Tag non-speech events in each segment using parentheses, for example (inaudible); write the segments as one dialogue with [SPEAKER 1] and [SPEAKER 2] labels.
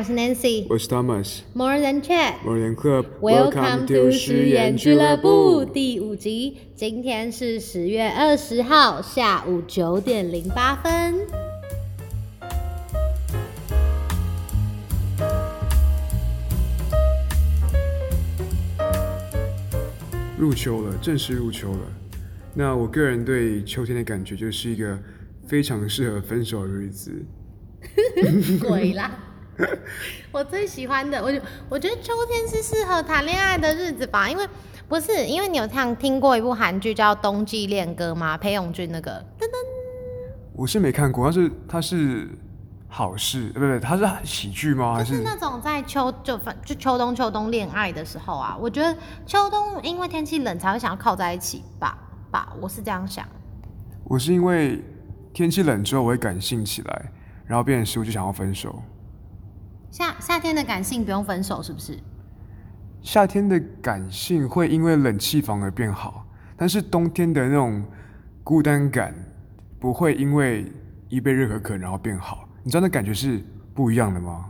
[SPEAKER 1] 我是 Nancy。
[SPEAKER 2] 我是 Thomas。
[SPEAKER 1] More than chat。
[SPEAKER 2] More than club。
[SPEAKER 1] Welcome to 诗言俱乐部第五集。今天是十月二十号下午九点零八分。
[SPEAKER 2] 入秋了，正式入秋了。那我个人对秋天的感觉就是一个非常适合分手的日子。(laughs)
[SPEAKER 1] 鬼啦！(laughs) 我最喜欢的，我就我觉得秋天是适合谈恋爱的日子吧，因为不是因为你有像听过一部韩剧叫《冬季恋歌》吗？裴勇俊那个噔噔，
[SPEAKER 2] 我是没看过，但是它是好事，呃不不，它是喜剧吗？还
[SPEAKER 1] 就是是那种在秋就反就秋冬秋冬恋爱的时候啊，我觉得秋冬因为天气冷才会想要靠在一起吧吧，我是这样想。
[SPEAKER 2] 我是因为天气冷之后我会感性起来，然后变成是我就想要分手。
[SPEAKER 1] 夏夏天的感性不用分手是不是？
[SPEAKER 2] 夏天的感性会因为冷气房而变好，但是冬天的那种孤单感不会因为一杯热可可然后变好。你知道那感觉是不一样的吗？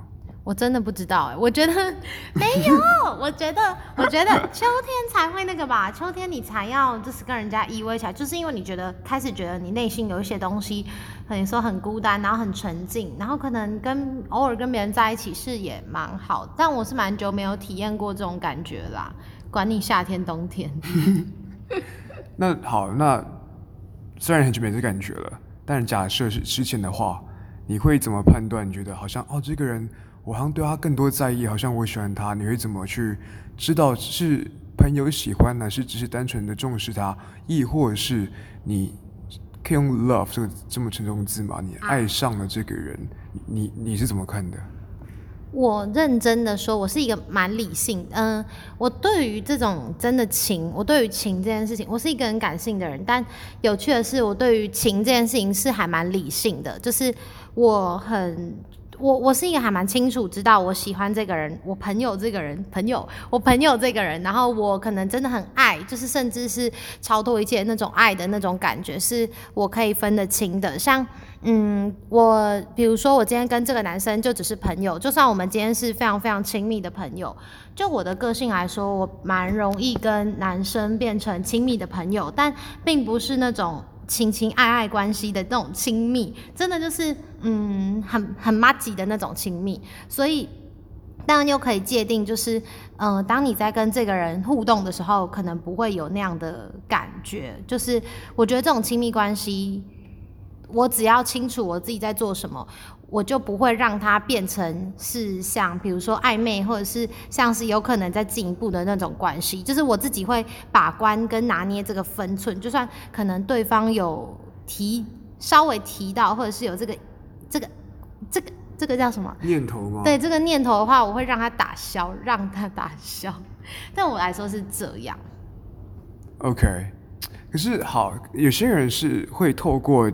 [SPEAKER 1] 我真的不知道哎、我觉得 (laughs) 没有，我觉得我觉得秋天才会那个吧，秋天你才要就是跟人家依偎起来，就是因为你觉得开始觉得你内心有一些东西，可能说很孤单，然后很沉静，然后可能跟偶尔跟别人在一起是也蛮好，但我是蛮久没有体验过这种感觉啦。管你夏天冬天，(laughs)
[SPEAKER 2] 那好，那虽然很久没这感觉了，但假设是之前的话，你会怎么判断？你觉得好像哦，这个人我好像对他更多在意，好像我喜欢他，你会怎么去知道是朋友喜欢，还是只是单纯的重视他，亦或是你可以用 love 这个这么沉重的字吗？你爱上了这个人，你你是怎么看的？
[SPEAKER 1] 我认真的说，我是一个蛮理性，嗯、我对于这种真的情，我对于情这件事情，我是一个很感性的人，但有趣的是，我对于情这件事情是还蛮理性的，就是我很。我我是一个还蛮清楚知道我喜欢这个人，我朋友这个人，朋友我朋友这个人，然后我可能真的很爱，就是甚至是超脱一切那种爱的那种感觉，是我可以分得清的。像嗯，我比如说我今天跟这个男生就只是朋友，就算我们今天是非常非常亲密的朋友，就我的个性来说，我蛮容易跟男生变成亲密的朋友，但并不是那种情情爱爱关系的那种亲密，真的就是嗯很很妈吉的那种亲密，所以。当然又可以界定，就是，嗯，当你在跟这个人互动的时候，可能不会有那样的感觉。就是我觉得这种亲密关系，我只要清楚我自己在做什么，我就不会让它变成是像比如说暧昧，或者是像是有可能再进一步的那种关系。就是我自己会把关跟拿捏这个分寸，就算可能对方有提稍微提到，或者是有这个这个这个这个叫什么？
[SPEAKER 2] 念头吗？
[SPEAKER 1] 对这个念头的话，我会让他打消，让他打消。但我来说是这样
[SPEAKER 2] ，OK，可是好，有些人是会透过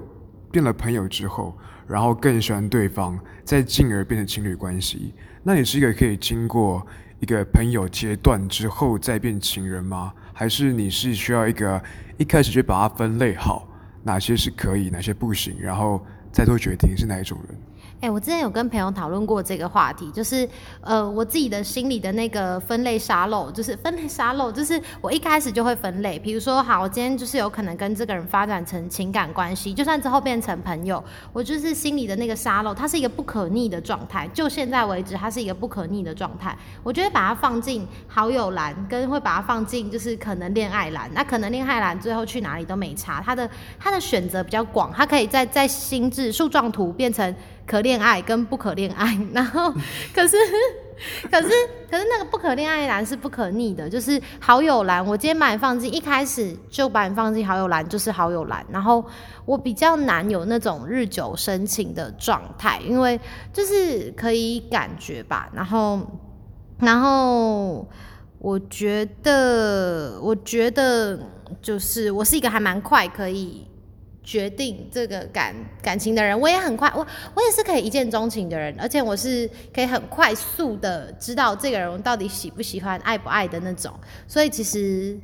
[SPEAKER 2] 变了朋友之后，然后更喜欢对方，再进而变成情侣关系。那你是一个可以经过一个朋友阶段之后再变情人吗？还是你是需要一个一开始就把它分类好，哪些是可以，哪些不行，然后再做决定是哪一种人？
[SPEAKER 1] 哎、我之前有跟朋友讨论过这个话题，就是呃，我自己的心里的那个分类沙漏，就是分类沙漏，就是我一开始就会分类，比如说，好，我今天就是有可能跟这个人发展成情感关系，就算之后变成朋友，我就是心里的那个沙漏，它是一个不可逆的状态，就现在为止，它是一个不可逆的状态，我就会把它放进好友栏，跟会把它放进就是可能恋爱栏，那可能恋爱栏最后去哪里都没差，它的它的选择比较广，它可以在在心智树状图变成。可恋爱跟不可恋爱，然后 (laughs) 可是 (laughs) 可是可是那个不可恋爱栏是不可逆的，就是好友栏。我今天把你放进一开始就把你放进好友栏，就是好友栏。然后我比较难有那种日久生情的状态，因为就是可以感觉吧。然后然后我觉得我觉得就是我是一个还蛮快可以。决定这个感感情的人，我也很快，我我也是可以一见钟情的人，而且我是可以很快速的知道这个人到底喜不喜欢、爱不爱的那种，所以其实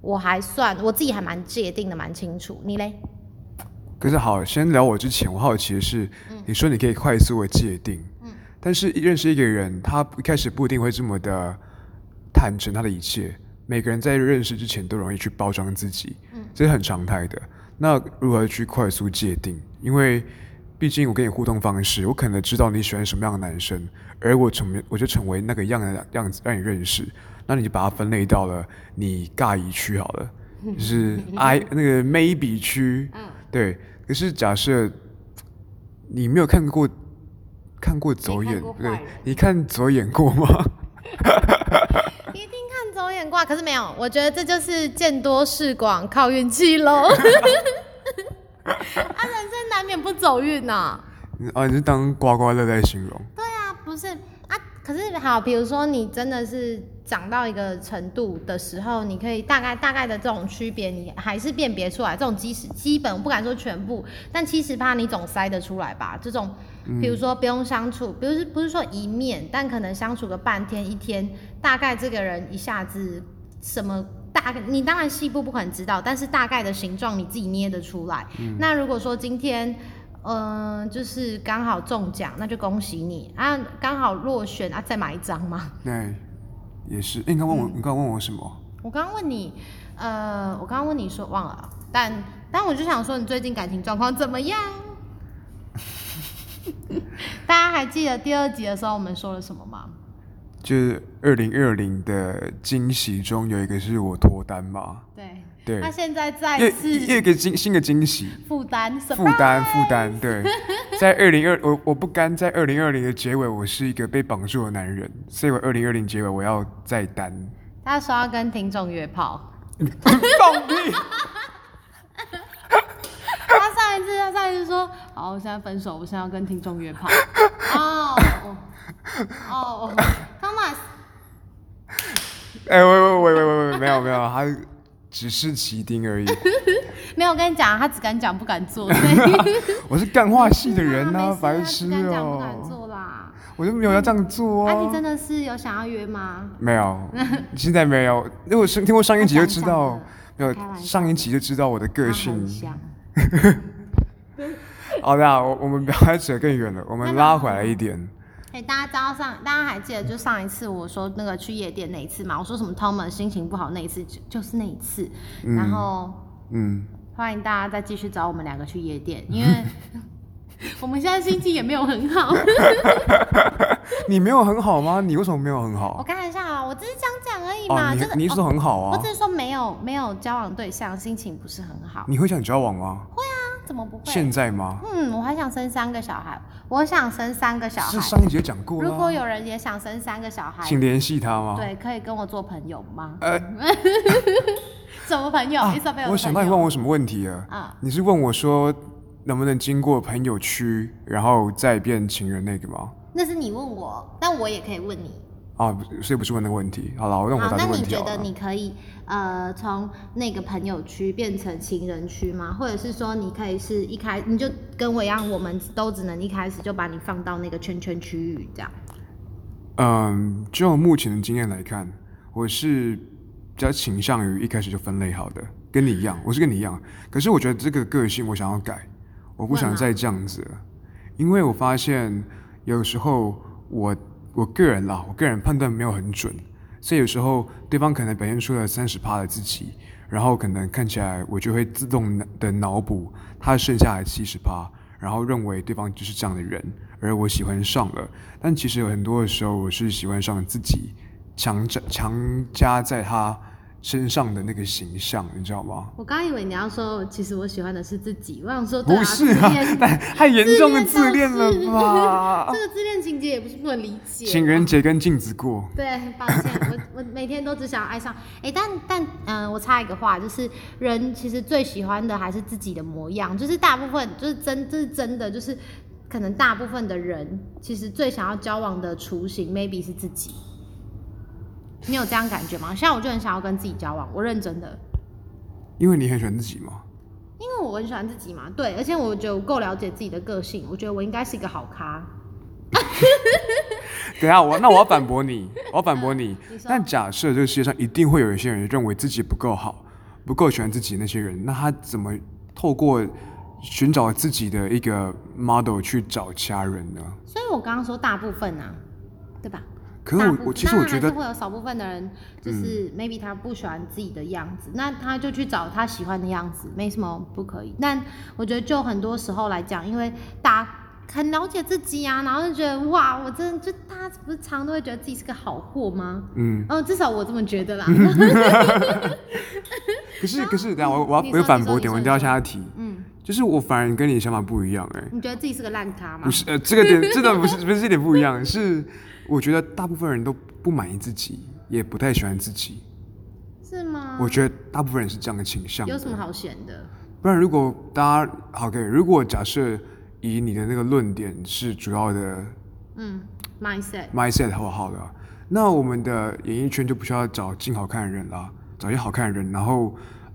[SPEAKER 1] 我还算我自己还蛮界定的蛮清楚。你嘞？
[SPEAKER 2] 可是好，先聊我之前，我好奇的是，你说你可以快速的界定，嗯但是认识一个人，他一开始不一定会这么的坦诚他的一切。每个人在认识之前都容易去包装自己，嗯这是很常态的。那如何去快速界定？因为毕竟我跟你互动方式，我可能知道你喜欢什么样的男生，而我成我就成为那个样的样子让你认识。那你就把它分类到了你尬疑区好了，就是 I 那个 maybe 区。对。可是假设你没有看过看过走眼，对，你看走眼过吗？(laughs)
[SPEAKER 1] 一定看走眼挂，可是没有。我觉得这就是见多识广，靠运气喽。(laughs) 啊，人生难免不走运呐。
[SPEAKER 2] 啊，你是当刮刮乐在形容？
[SPEAKER 1] 对啊，不是啊。可是好，比如说你真的是长到一个程度的时候，你可以大概大概的这种区别，你还是辨别出来。这种基石基本，我不敢说全部，但七十趴你总筛得出来吧？这种，比如说不用相处，比如是不是说一面，但可能相处个半天一天，大概这个人一下子什么大概，你当然细部不可能知道，但是大概的形状你自己捏得出来。那如果说今天。嗯，就是刚好中奖，那就恭喜你啊！刚好落选啊，再买一张嘛？
[SPEAKER 2] 对，也是。你刚问我，你刚问我什么？
[SPEAKER 1] 我刚刚问你，呃，我刚刚问你说忘了，但但我就想说，你最近感情状况怎么样？(laughs) 大家还记得第二集的时候我们说了什么吗？
[SPEAKER 2] 就是二零二零的惊喜中有一个是我脱单嘛？
[SPEAKER 1] 对。
[SPEAKER 2] 对，
[SPEAKER 1] 他现在再次
[SPEAKER 2] 一个惊新的惊喜，
[SPEAKER 1] 负担
[SPEAKER 2] 负担负担，对，(laughs) 在二零二我我不甘在二零二零的结尾，我是一个被绑住的男人，所以我二零二零结尾我要再单。
[SPEAKER 1] 他说要跟听众约炮，(laughs)
[SPEAKER 2] 放屁！
[SPEAKER 1] 他上一次他上一次说，好，我现在分手，我现在要跟听众约炮。(laughs) 哦哦，Thomas，
[SPEAKER 2] 哎喂喂喂喂喂喂，没有没有，他。只是起丁而已，(laughs)
[SPEAKER 1] 没有。我跟你讲，他只敢讲不敢做。(laughs)
[SPEAKER 2] 我是干话系的人呐，白痴
[SPEAKER 1] 哦。讲不敢做啦，
[SPEAKER 2] 我就没有要这样做
[SPEAKER 1] 啊。你真的是有想要约吗？
[SPEAKER 2] 没有，现在没有。如果是听过上一集就知道，没有上一集就知道我的个性。好的，我我们不要扯更远了，我们拉回来一点。
[SPEAKER 1] 哎大家知道上，大家还记得就上一次我说那个去夜店那一次吗？我说什么 Tom 心情不好那一次，就就是那一次。然后，嗯，欢迎大家再继续找我们两个去夜店，因为 (laughs) 我们现在心情也没有很好。(laughs)
[SPEAKER 2] 你没有很好吗？你为什么没有很好？
[SPEAKER 1] 我看一下啊，我只是讲讲而已嘛。
[SPEAKER 2] 你你说很好啊？
[SPEAKER 1] 我只是说没有没有交往对象，心情不是很好。
[SPEAKER 2] 你会想交往吗？
[SPEAKER 1] 会啊。怎么不会？
[SPEAKER 2] 现在吗？
[SPEAKER 1] 嗯，我还想生三个小孩，我想生三个小孩。
[SPEAKER 2] 是上一节讲过
[SPEAKER 1] 如果有人也想生三个小孩，
[SPEAKER 2] 请联系他吗？
[SPEAKER 1] 对，可以跟我做朋友吗？呃，(laughs) 什么朋友？
[SPEAKER 2] 我想到你问我什么问题啊？啊，你是问我说能不能经过朋友区，然后再变情人那个吗？
[SPEAKER 1] 那是你问我，但我也可以问你。
[SPEAKER 2] 啊，所以不是问那个问题。好了，我让我答这个问题。
[SPEAKER 1] 那你觉得你可以呃从那个朋友区变成情人区吗？或者是说你可以是一开你就跟我一样，我们都只能一开始就把你放到那个圈圈区域这样？
[SPEAKER 2] 嗯，就目前的经验来看，我是比较倾向于一开始就分类好的，跟你一样，我是跟你一样。可是我觉得这个个性我想要改，我不想再这样子了，因为我发现有时候我。我个人啦，我个人判断没有很准，所以有时候对方可能表现出了三十趴的自己，然后可能看起来我就会自动的脑补他剩下的七十趴，然后认为对方就是这样的人，而我喜欢上了。但其实有很多的时候，我是喜欢上自己，强加强加在他。身上的那个形象，你知道吗？
[SPEAKER 1] 我刚以为你要说，其实我喜欢的是自己。我想说，
[SPEAKER 2] 不是啊，(laughs) 太严重的自恋了吧？(laughs)
[SPEAKER 1] 这个自恋情节也不是不能理解。
[SPEAKER 2] 情人节跟镜子过。
[SPEAKER 1] 对，抱歉，我 (laughs) 我每天都只想爱上。哎，但但嗯，我插一个话，就是人其实最喜欢的还是自己的模样。就是大部分，就是真，这是真的，就是可能大部分的人其实最想要交往的雏形，maybe 是自己。你有这样感觉吗？像我就很想要跟自己交往，我认真的。
[SPEAKER 2] 因为你很喜欢自己吗？
[SPEAKER 1] 因为我很喜欢自己嘛，对，而且我觉得我够了解自己的个性，我觉得我应该是一个好咖。(laughs)
[SPEAKER 2] 等下我那我要反驳你，我要反驳你。(laughs) 但假设这个世界上一定会有一些人认为自己不够好，不够喜欢自己那些人，那他怎么透过寻找自己的一个 model 去找其他人呢？
[SPEAKER 1] 所以我刚刚说大部分啊，对吧？
[SPEAKER 2] 可是我我其实我觉得
[SPEAKER 1] 会有少部分的人，就是 maybe 他不喜欢自己的样子，那他就去找他喜欢的样子，没什么不可以。但我觉得就很多时候来讲，因为大家很了解自己啊，然后就觉得哇，我真的就大家不是常都会觉得自己是个好货吗？
[SPEAKER 2] 嗯，
[SPEAKER 1] 哦，至少我这么觉得啦。(laughs) (laughs)
[SPEAKER 2] 可是可是，等下我我要
[SPEAKER 1] 你
[SPEAKER 2] 我有
[SPEAKER 1] 说你说你
[SPEAKER 2] 反驳点，我一定要
[SPEAKER 1] 说你说
[SPEAKER 2] 向他提，
[SPEAKER 1] 嗯，
[SPEAKER 2] 就是我反而跟你想法不一样哎、
[SPEAKER 1] 你觉得自己是个烂咖吗？
[SPEAKER 2] 不是，呃，这个点这个不是不是这点不一样，是我觉得大部分人都不满意自己，也不太喜欢自己。
[SPEAKER 1] 是吗？
[SPEAKER 2] 我觉得大部分人是这样的倾向的。
[SPEAKER 1] 有什么好选的？
[SPEAKER 2] 不然，如果大家好，OK，如果假设以你的那个论点是主要的
[SPEAKER 1] 嗯，mindset。
[SPEAKER 2] mindset 好好的，那我们的演艺圈就不需要找进好看的人啦，找一些好看的人，然后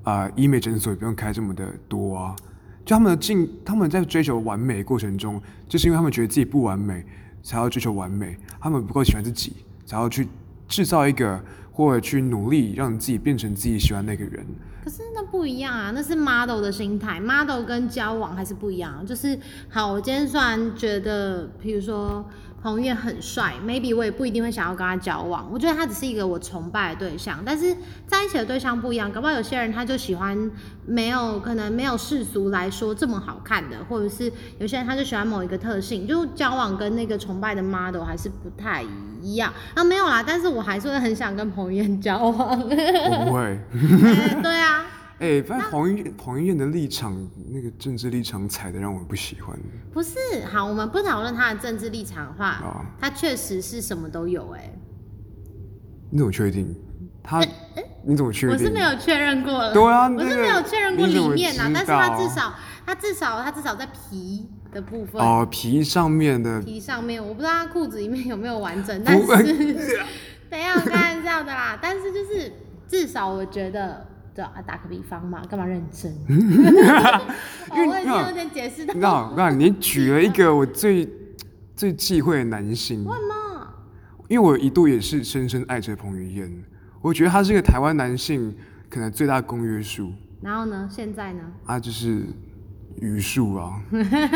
[SPEAKER 2] 啊、呃医美诊所也不用开这么的多啊。就他们的进，他们在追求完美的过程中，就是因为他们觉得自己不完美，才要追求完美，他们不够喜欢自己，才要去制造一个或者去努力让自己变成自己喜欢那个人。
[SPEAKER 1] 可是那不一样啊，那是 model 的心态，model 跟交往还是不一样。就是好，我今天虽然觉得，比如说彭于晏很帅，maybe 我也不一定会想要跟他交往。我觉得他只是一个我崇拜的对象，但是在一起的对象不一样。搞不好有些人他就喜欢没有可能没有世俗来说这么好看的，或者是有些人他就喜欢某一个特性，就交往跟那个崇拜的 model 还是不太一样。啊，没有啦，但是我还是会很想跟彭于晏交往。(laughs)
[SPEAKER 2] 我不会。(laughs)
[SPEAKER 1] 哎对啊。
[SPEAKER 2] 哎、反正彭于晏的立场，那个政治立场踩的让我不喜欢。
[SPEAKER 1] 不是，好，我们不讨论他的政治立场的话，
[SPEAKER 2] 啊
[SPEAKER 1] 他确实是什么都有、哎，
[SPEAKER 2] 你怎么确定？他你怎么确定？
[SPEAKER 1] 我是没有确认过了，
[SPEAKER 2] 对啊
[SPEAKER 1] 我是没有确认过里面啊，但是他至少，他至少，他至少在皮的部分，
[SPEAKER 2] 哦，皮上面的
[SPEAKER 1] 皮上面，我不知道他裤子里面有没有完整，
[SPEAKER 2] 不
[SPEAKER 1] 但是没有开玩笑的啦，但是就是至少我觉得。对啊，打个比方嘛，干嘛认真？(laughs) 哦我已经有点解释到
[SPEAKER 2] 你知道，我告诉你，你举了一个我最最忌讳的男性，
[SPEAKER 1] 为什么？
[SPEAKER 2] 因为我一度也是深深爱着彭于晏，我觉得他是一个台湾男性可能最大公约数，
[SPEAKER 1] 然后呢？现在呢？
[SPEAKER 2] 啊，就是余数啊。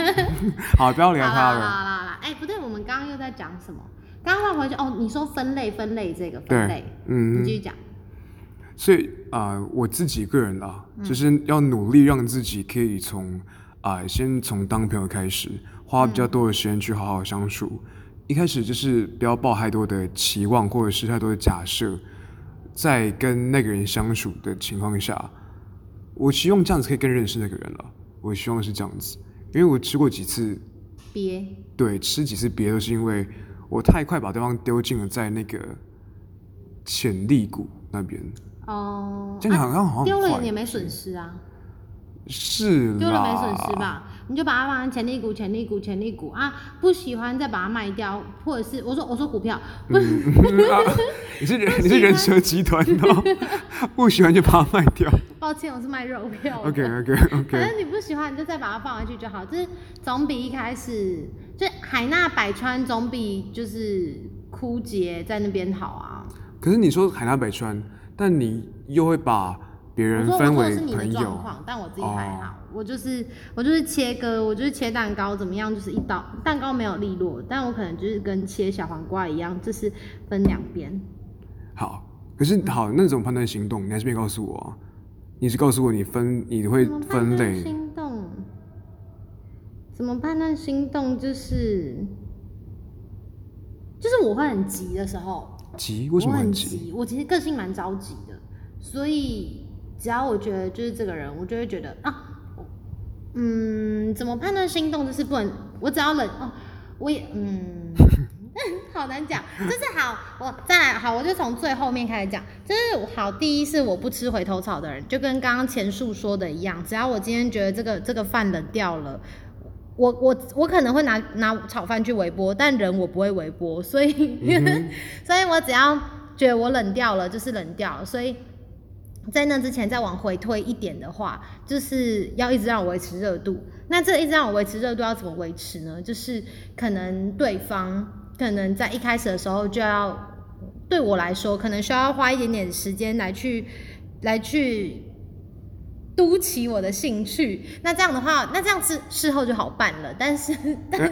[SPEAKER 2] (laughs) 好，不要聊他了。
[SPEAKER 1] 好啦好啦，哎、不对，我们刚刚又在讲什么？刚刚换回去哦，你说分类分类这个分
[SPEAKER 2] 对
[SPEAKER 1] 类，，
[SPEAKER 2] 嗯
[SPEAKER 1] 你继续讲。
[SPEAKER 2] 所以啊、呃我自己个人啦，
[SPEAKER 1] 嗯
[SPEAKER 2] 就是要努力让自己可以从啊、先从当朋友开始，花比较多的时间去好好相处。一开始就是不要抱太多的期望，或者是太多的假设，在跟那个人相处的情况下，我希望这样子可以更认识那个人了。我希望是这样子，因为我吃过几次，
[SPEAKER 1] 鳖
[SPEAKER 2] 对，吃几次鳖都是因为我太快把对方丢进了在那个潜力股那边。
[SPEAKER 1] 哦，
[SPEAKER 2] 这样好像好像
[SPEAKER 1] 丢了也没损失啊，
[SPEAKER 2] 是
[SPEAKER 1] 丢了没损失？吧？你就把它放在潜力股、潜力股、潜力股啊，不喜欢再把它卖掉，或者是我说我说股票，不是、
[SPEAKER 2] 你是人你是人蛇集团的哦，(laughs) 不喜欢就把它卖掉。(laughs)
[SPEAKER 1] 抱歉，我是卖肉票的。
[SPEAKER 2] OK (laughs) OK
[SPEAKER 1] 反
[SPEAKER 2] OK，
[SPEAKER 1] 正你不喜欢，你就再把它放回去就好。就是总比一开始就海纳百川，总比就是枯竭在那边好啊。
[SPEAKER 2] 可是你说海纳百川，但你又会把别人分为朋友，
[SPEAKER 1] 状况，但我自己还
[SPEAKER 2] 哦
[SPEAKER 1] 好。我就是我就是切割，我就是切蛋糕，怎么样？就是一刀蛋糕没有利落，但我可能就是跟切小黄瓜一样，就是分两边。
[SPEAKER 2] 好。可是好，那种判断行动，你还是没告诉我啊？你是告诉我你分你会分类，
[SPEAKER 1] 心动？怎么判断心动？就是就是我会很急的时候，
[SPEAKER 2] 急为什么
[SPEAKER 1] 我很
[SPEAKER 2] 急？
[SPEAKER 1] 急，我其实个性蛮着急的，所以只要我觉得就是这个人，我就会觉得啊，嗯，怎么判断心动？就是不能，我只要冷哦，我也嗯，(laughs) 好难讲，就是好，我再来好，我就从最后面开始讲，就是好，第一是我不吃回头草的人，就跟刚刚前述说的一样，只要我今天觉得这个这个饭冷掉了。我我我可能会拿拿炒饭去微波，但人我不会微波，所以、(laughs) 所以我只要觉得我冷掉了，就是冷掉了。所以在那之前再往回推一点的话，就是要一直让我维持热度。那这一直让我维持热度要怎么维持呢？就是可能对方可能在一开始的时候就要对我来说，可能需要花一点点时间来去来去嘟起我的兴趣。那这样的话，那这样事事后就好办了。但是，(laughs) 但是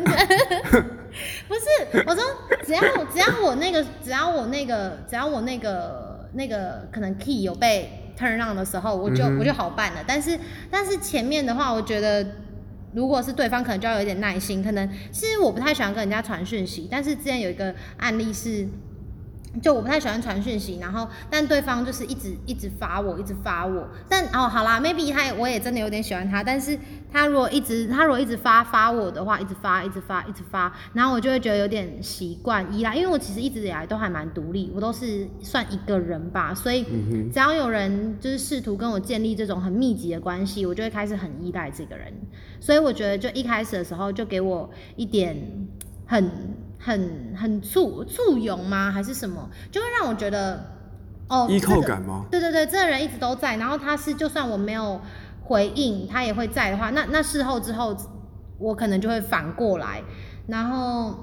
[SPEAKER 1] 不是我说，只要只要我那个，只要我那个，只要我那个那个可能 key 有被 turn on 的时候，我就、
[SPEAKER 2] 嗯
[SPEAKER 1] 我就好办了。但是但是前面的话，我觉得。如果是对方，可能就要有一点耐心。可能其实我不太喜欢跟人家传讯息，但是之前有一个案例是，就我不太喜欢传讯息，然后但对方就是一直一直发我，一直发我。但哦，好啦，maybe 他我也真的有点喜欢他，但是他如果一直他如果一直发发我的话，一直发一直发一直发，然后我就会觉得有点习惯依赖，因为我其实一直以来都还蛮独立，我都是算一个人吧，所以
[SPEAKER 2] 嗯
[SPEAKER 1] 只要有人就是试图跟我建立这种很密集的关系，我就会开始很依赖这个人。所以我觉得就一开始的时候就给我一点很很很簇簇拥吗？还是什么？就会让我觉得哦，
[SPEAKER 2] 依靠
[SPEAKER 1] 这个
[SPEAKER 2] 感吗？
[SPEAKER 1] 对对对，这个人一直都在，然后他是就算我没有回应，他也会在的话，那那事后之后，我可能就会反过来，然后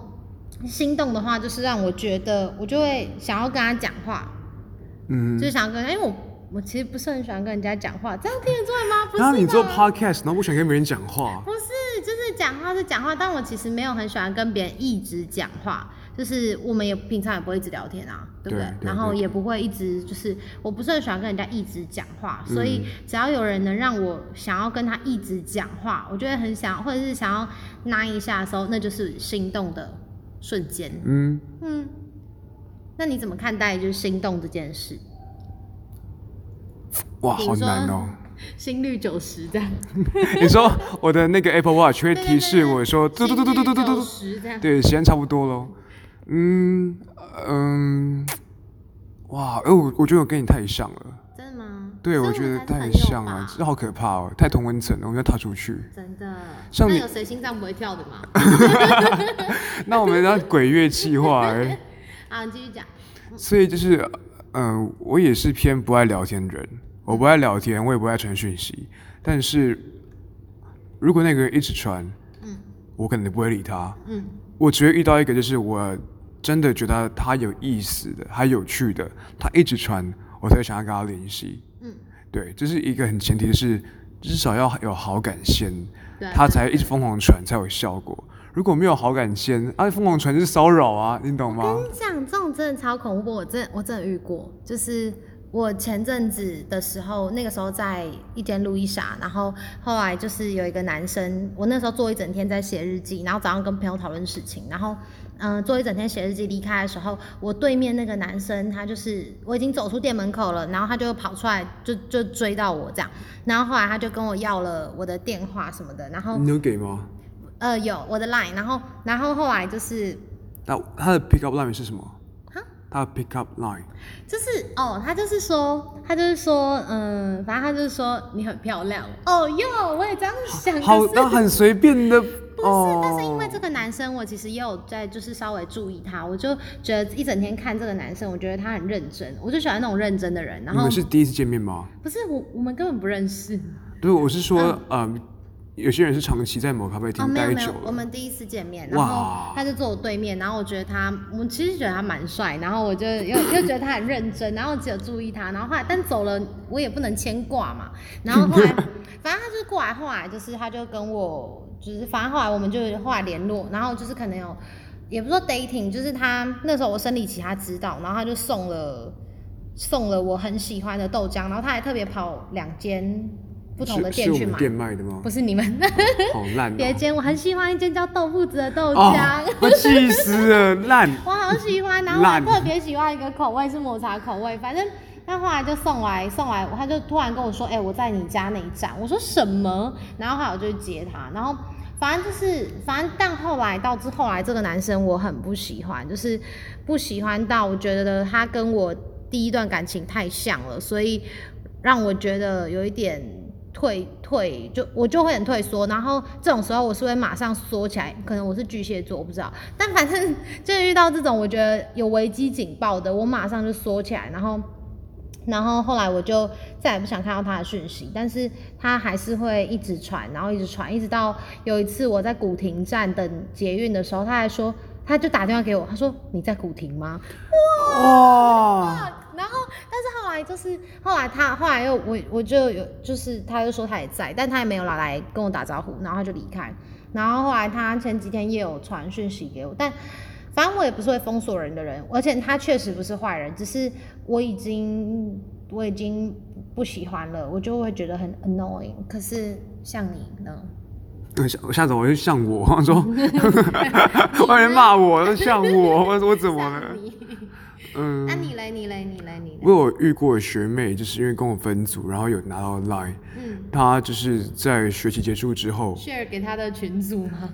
[SPEAKER 1] 心动的话，就是让我觉得我就会想要跟他讲话，
[SPEAKER 2] 嗯
[SPEAKER 1] 就是想要跟为我我其实不是很喜欢跟人家讲话，这样听得出来吗？不是
[SPEAKER 2] 然后你做 podcast，然后不想跟别人讲话，
[SPEAKER 1] 不是讲话是讲话，但我其实没有很喜欢跟别人一直讲话，就是我们也平常也不会一直聊天啊，对不对？
[SPEAKER 2] 对对
[SPEAKER 1] 然后也不会一直就是，我不是很喜欢跟人家一直讲话，所以
[SPEAKER 2] 嗯
[SPEAKER 1] 只要有人能让我想要跟他一直讲话，我就会很想，或者是想要拉一下的时候，那就是心动的瞬间。
[SPEAKER 2] 嗯，
[SPEAKER 1] 嗯，那你怎么看待就是心动这件事？
[SPEAKER 2] 哇，好难哦。
[SPEAKER 1] 心率九十这样，(laughs)
[SPEAKER 2] 你说我的那个 Apple Watch 会提示我说嘟嘟嘟嘟嘟嘟嘟嘟。对，时间差不多喽。嗯嗯，哇，哦，我我觉得我跟你太像了。
[SPEAKER 1] 真的吗？
[SPEAKER 2] 对，我觉得太像了，这好可怕哦，太同温层了，我们要踏出去。
[SPEAKER 1] 真的，
[SPEAKER 2] 像
[SPEAKER 1] 有谁心脏不会跳的吗？(laughs)
[SPEAKER 2] 那我们要鬼乐气化哎，(laughs)
[SPEAKER 1] 啊，你继续讲。
[SPEAKER 2] 所以就是，嗯、我也是偏不爱聊天的人，我不爱聊天，我也不爱传讯息。但是如果那个人一直传，
[SPEAKER 1] 嗯
[SPEAKER 2] 我可能不会理他。
[SPEAKER 1] 嗯
[SPEAKER 2] 我只会遇到一个，就是我真的觉得他有意思的，他有趣的，他一直传，我才想要跟他联系。
[SPEAKER 1] 嗯，
[SPEAKER 2] 对，这是一个很前提的是，至少要有好感先，他才一直疯狂传才有效果。如果没有好感先，啊，疯狂传就是骚扰啊，你懂吗？
[SPEAKER 1] 跟你讲，这种真的超恐怖，我真我真的遇过，就是。我前阵子的时候，那个时候在一间路易莎，然后后来就是有一个男生，我那时候做一整天在写日记，然后早上跟朋友讨论事情，然后嗯、呃做一整天写日记，离开的时候，我对面那个男生他就是我已经走出店门口了，然后他就跑出来就就追到我这样，然后后来他就跟我要了我的电话什么的，然后
[SPEAKER 2] 你有给吗？
[SPEAKER 1] 呃有我的 line，然后然后后来就是
[SPEAKER 2] 那他的 pick up line 是什么
[SPEAKER 1] 哈？
[SPEAKER 2] 他的 pick up line
[SPEAKER 1] 就是哦，他就是说，他就是说，嗯，反正他就是说你很漂亮。哦哟，我也这样想。
[SPEAKER 2] 好，那很随便的 (laughs)
[SPEAKER 1] 不是，
[SPEAKER 2] 哦。
[SPEAKER 1] 但是因为这个男生，我其实也有在就是稍微注意他，我就觉得一整天看这个男生，我觉得他很认真，我就喜欢那种认真的人。然
[SPEAKER 2] 你
[SPEAKER 1] 后
[SPEAKER 2] 们是第一次见面吗？
[SPEAKER 1] 不是我，我们根本不认识。
[SPEAKER 2] 对，我是说，嗯，有些人是长期在某咖啡
[SPEAKER 1] 哦，
[SPEAKER 2] 厅
[SPEAKER 1] 没有没有，
[SPEAKER 2] 待久了。
[SPEAKER 1] 我们第一次见面，然后
[SPEAKER 2] 哇
[SPEAKER 1] 他就坐我对面，然后我觉得他，我其实觉得他蛮帅，然后我就又又觉得他很认真，然后只有注意他，然后后来但走了我也不能牵挂嘛，然后后来 (laughs) 反正他就过来，后来就是他就跟我，就是反正后来我们就后来联络，然后就是可能有，也不是说 dating，就是他那时候我生理期他知道，然后他就送了送了我很喜欢的豆浆，然后他还特别跑两间不同的店去买，
[SPEAKER 2] 店卖的吗
[SPEAKER 1] 不？是你们。
[SPEAKER 2] 好烂哦！(laughs)
[SPEAKER 1] 别间，我很喜欢一间叫豆腐子的豆
[SPEAKER 2] 哦
[SPEAKER 1] 浆，，
[SPEAKER 2] 我 (laughs) 气死了，烂。(laughs)
[SPEAKER 1] 我好喜欢。然后我还特别喜欢一个口味是抹茶口味，反正他后来就送来送来，他就突然跟我说：“哎、我在你家那一站。”我说什么？然后后来我就去接他，然后。反正就是，反正但后来到之后来，这个男生我很不喜欢，就是不喜欢到我觉得他跟我第一段感情太像了，所以让我觉得有一点退退，就我就会很退缩。然后这种时候我是会马上缩起来，可能我是巨蟹座，我不知道。但反正 (laughs) 就遇到这种我觉得有危机警报的，我马上就缩起来，然后。然后后来我就再也不想看到他的讯息，但是他还是会一直传，然后一直传，一直到有一次我在古亭站等捷运的时候，他还说，他就打电话给我，他说你在古亭吗？
[SPEAKER 2] 哇，
[SPEAKER 1] 然后，但是后来就是后来他后来又我我就有就是他就说他也在，但他也没有拿来跟我打招呼，然后他就离开。然后后来他前几天也有传讯息给我，但反正我也不是会封锁人的人，而且他确实不是坏人，只是我已经我已经不喜欢了，我就会觉得很 annoying。可是像你呢？
[SPEAKER 2] 我下次我就像我，我说 (laughs) 外面骂我，像我，我我怎么了？嗯，
[SPEAKER 1] 那你嘞？你嘞？你嘞？你来？
[SPEAKER 2] 我有遇过学妹，就是因为跟我分组，然后有拿到 line，
[SPEAKER 1] 嗯
[SPEAKER 2] 她就是在学期结束之后
[SPEAKER 1] ，，share 给她的群组吗？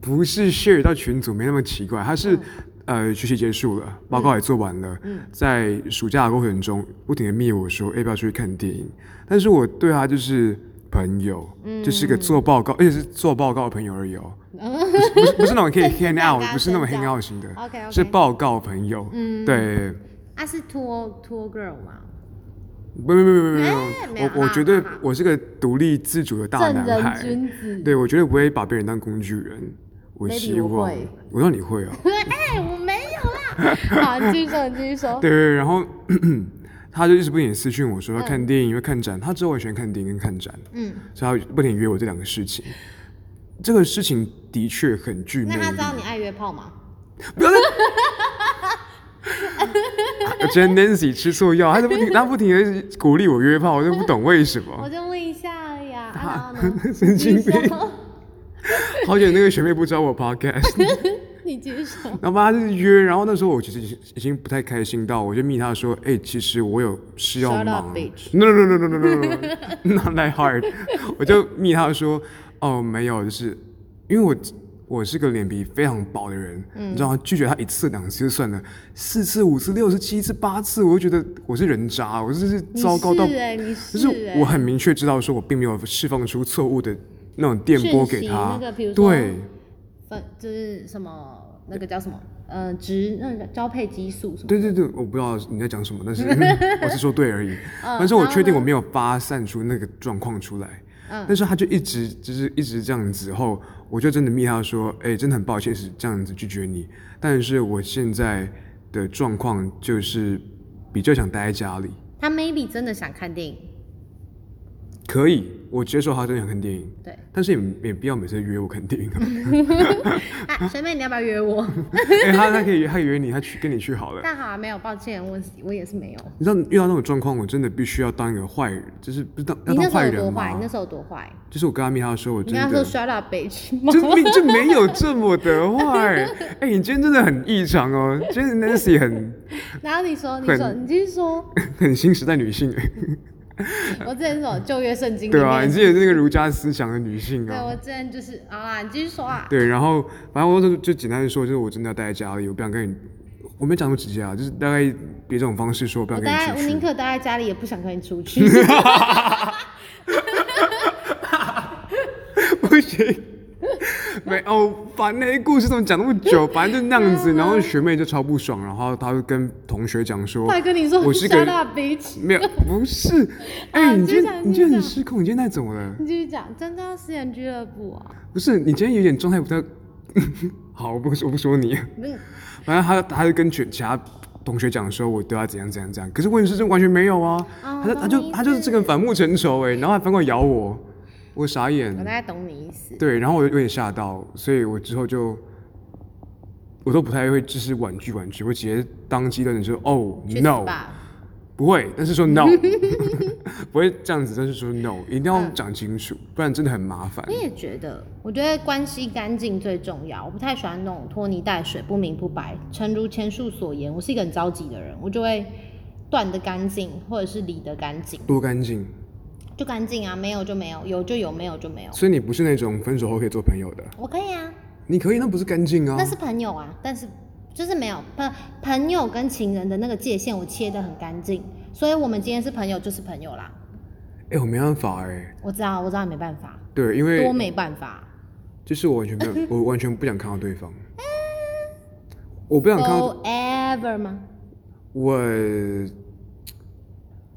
[SPEAKER 2] 不是 share 到群组，没那么奇怪，她是、呃学期结束了，报告也做完了，
[SPEAKER 1] 嗯
[SPEAKER 2] 在暑假的过程中不停的密我说要不要出去看电影，但是我对她就是朋友，
[SPEAKER 1] 嗯
[SPEAKER 2] 就是个做报告，而且是做报告的朋友而已哦，不是不是那种可以 (laughs) hang out，不是那种 hang out 型的
[SPEAKER 1] OK，OK
[SPEAKER 2] 是报告朋友，
[SPEAKER 1] 嗯
[SPEAKER 2] 对。
[SPEAKER 1] 啊，是 tour tour girl 吗？
[SPEAKER 2] 不不不不不
[SPEAKER 1] 哎没
[SPEAKER 2] 不，
[SPEAKER 1] 有
[SPEAKER 2] 我我觉得我是个独立自主的大男孩，
[SPEAKER 1] 君子。
[SPEAKER 2] 对我绝对不会把别人当工具人。我希望
[SPEAKER 1] 我会，
[SPEAKER 2] 我知道你会哦。(laughs)
[SPEAKER 1] 哎，我没有啦。好，你继续说，你继续说。
[SPEAKER 2] 对，然后他就一直不停地私讯我说要
[SPEAKER 1] 嗯
[SPEAKER 2] 看电影，要看展。他之后很喜欢看电影跟看展，
[SPEAKER 1] 嗯，
[SPEAKER 2] 所以他不停地约我这两个事情。这个事情的确很具魅力
[SPEAKER 1] 那他知。道你爱约炮吗？(laughs)
[SPEAKER 2] 我觉得 Nancy 吃错药，他就不停，(laughs) 他不停的鼓励我约炮，我就不懂为什么。
[SPEAKER 1] 我就问一下而已啊。(laughs) 啊然后呢？
[SPEAKER 2] 神经病。好久那个学妹不知道我 podcast。然后妈就是约，然后那时候我其实已经已经不太开心到，我就密他说，哎，其实我有事要忙。
[SPEAKER 1] No
[SPEAKER 2] no no no no no no no not that hard。我就密他说，哦，没有，就是因为我我是个脸皮非常薄的人，你知道拒绝他一次两次就算了，四次五次六次七次八次，我就觉得我是人渣，我就是糟糕到，就是我很明确知道说我并没有释放出错误的那种电波给他，对。
[SPEAKER 1] 分就是什么那个叫什么呃值那个交配激素什么。
[SPEAKER 2] 对对对，我不知道你在讲什么，但是 (laughs) 我是说对而已。(laughs)
[SPEAKER 1] 嗯
[SPEAKER 2] 但是我确定我没有发散出那个状况出来。
[SPEAKER 1] 嗯
[SPEAKER 2] 但是他就一直就是一直这样子后，我就真的密他说，哎、真的很抱歉是这样子拒绝你，但是我现在的状况就是比较想待在家里。
[SPEAKER 1] 他 maybe 真的想看电影，
[SPEAKER 2] 可以，我接受他真的想看电影，
[SPEAKER 1] 对。
[SPEAKER 2] 但是也没必要每次约我看电影。(laughs)
[SPEAKER 1] 啊，学妹你要不要约我？(laughs)
[SPEAKER 2] 哎、他他可以他约你，他去跟你去好了。
[SPEAKER 1] 但好啊，没有，抱歉，我我也是没有。
[SPEAKER 2] 你知道遇到那种状况，我真的必须要当一个坏人，就是不是当要当
[SPEAKER 1] 你那时候多坏？你那时候有多坏？
[SPEAKER 2] 就是我跟阿咪他说，我真
[SPEAKER 1] 你跟他说
[SPEAKER 2] 的
[SPEAKER 1] shut up bitch 吗？
[SPEAKER 2] 就没就没有这么的坏。(laughs) 哎、你今天真的很异常哦，今天 Nancy 很
[SPEAKER 1] 然后你说，你说，你继续说。
[SPEAKER 2] 很新时代女性，(laughs)
[SPEAKER 1] 我之前是有旧约圣经里
[SPEAKER 2] 对啊，你之前是那个儒家思想的女性啊
[SPEAKER 1] 对我。之前就是啊，你继续说啊。
[SPEAKER 2] 对，然后反正我就就简单的说，就是我真的要待在家里，我不想跟你，我没讲那么直接啊，就是大概别这种方式说，我不想跟你出去。
[SPEAKER 1] 宁可待在家里，也不想跟你出去。(laughs)
[SPEAKER 2] 不行。(laughs) 没哦，把那故事怎么讲那么久？(laughs) 反正就那样子，然后学妹就超不爽，然后她就跟同学讲说，
[SPEAKER 1] 他跟你说
[SPEAKER 2] 我是个
[SPEAKER 1] up bitch。
[SPEAKER 2] 没有，不是，(laughs) 哎、
[SPEAKER 1] 啊
[SPEAKER 2] 你今天你今天很失控，你今天太怎么了？
[SPEAKER 1] 你继续讲，真的私人俱乐部啊。
[SPEAKER 2] 不是，你今天有点状态不太好，我不我不说你，
[SPEAKER 1] 嗯
[SPEAKER 2] 反正他他就跟全其他同学讲说我对他怎样怎样怎样，可是问题是这完全没有啊，
[SPEAKER 1] 哦
[SPEAKER 2] 他就他就他就是这个反目成仇哎、然后还反过来咬我，我傻眼
[SPEAKER 1] 我大，概懂你意思。
[SPEAKER 2] 对，然后我有点吓到，所以我之后就。我都不太会，就是婉拒婉拒，我直接当机立断地说哦
[SPEAKER 1] 去死
[SPEAKER 2] no，
[SPEAKER 1] 吧！(laughs)
[SPEAKER 2] 不会，但是说 no，(laughs) 不会这样子，但是说 no，一定要
[SPEAKER 1] 嗯
[SPEAKER 2] 讲清楚，不然真的很麻烦
[SPEAKER 1] 我。也觉得，我觉得关系干净最重要。我不太喜欢那种拖泥带水、不明不白。诚如前述所言，我是一个很着急的人，我就会断的干净，或者是理的干净，
[SPEAKER 2] 多干净，
[SPEAKER 1] 就干净啊，没有就没有，有就有，没有就没有。
[SPEAKER 2] 所以你不是那种分手后可以做朋友的，
[SPEAKER 1] 我可以啊，
[SPEAKER 2] 你可以，那不是干净啊
[SPEAKER 1] 那。是朋友啊，但是就是没有朋朋友跟情人的那个界限，我切的很干净。所以我们今天是朋友就是朋友啦。
[SPEAKER 2] 哎、我没办法哎、
[SPEAKER 1] 我知道，我知道你没办法，
[SPEAKER 2] 对，因为
[SPEAKER 1] 多没办法。
[SPEAKER 2] 就是我完全没有，(laughs) 我完全不想看到对方，我不想看到
[SPEAKER 1] Forever 吗？
[SPEAKER 2] 我，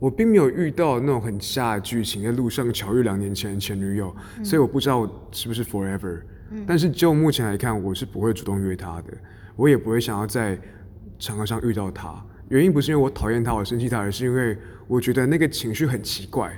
[SPEAKER 2] 我并没有遇到那种很瞎的剧情，在路上巧遇两年前的前女友，所以我不知道是不是 forever。但是就目前来看，我是不会主动约她的，我也不会想要在场合上遇到她。原因不是因为我讨厌他，我生气他，而是因为我觉得那个情绪很奇怪。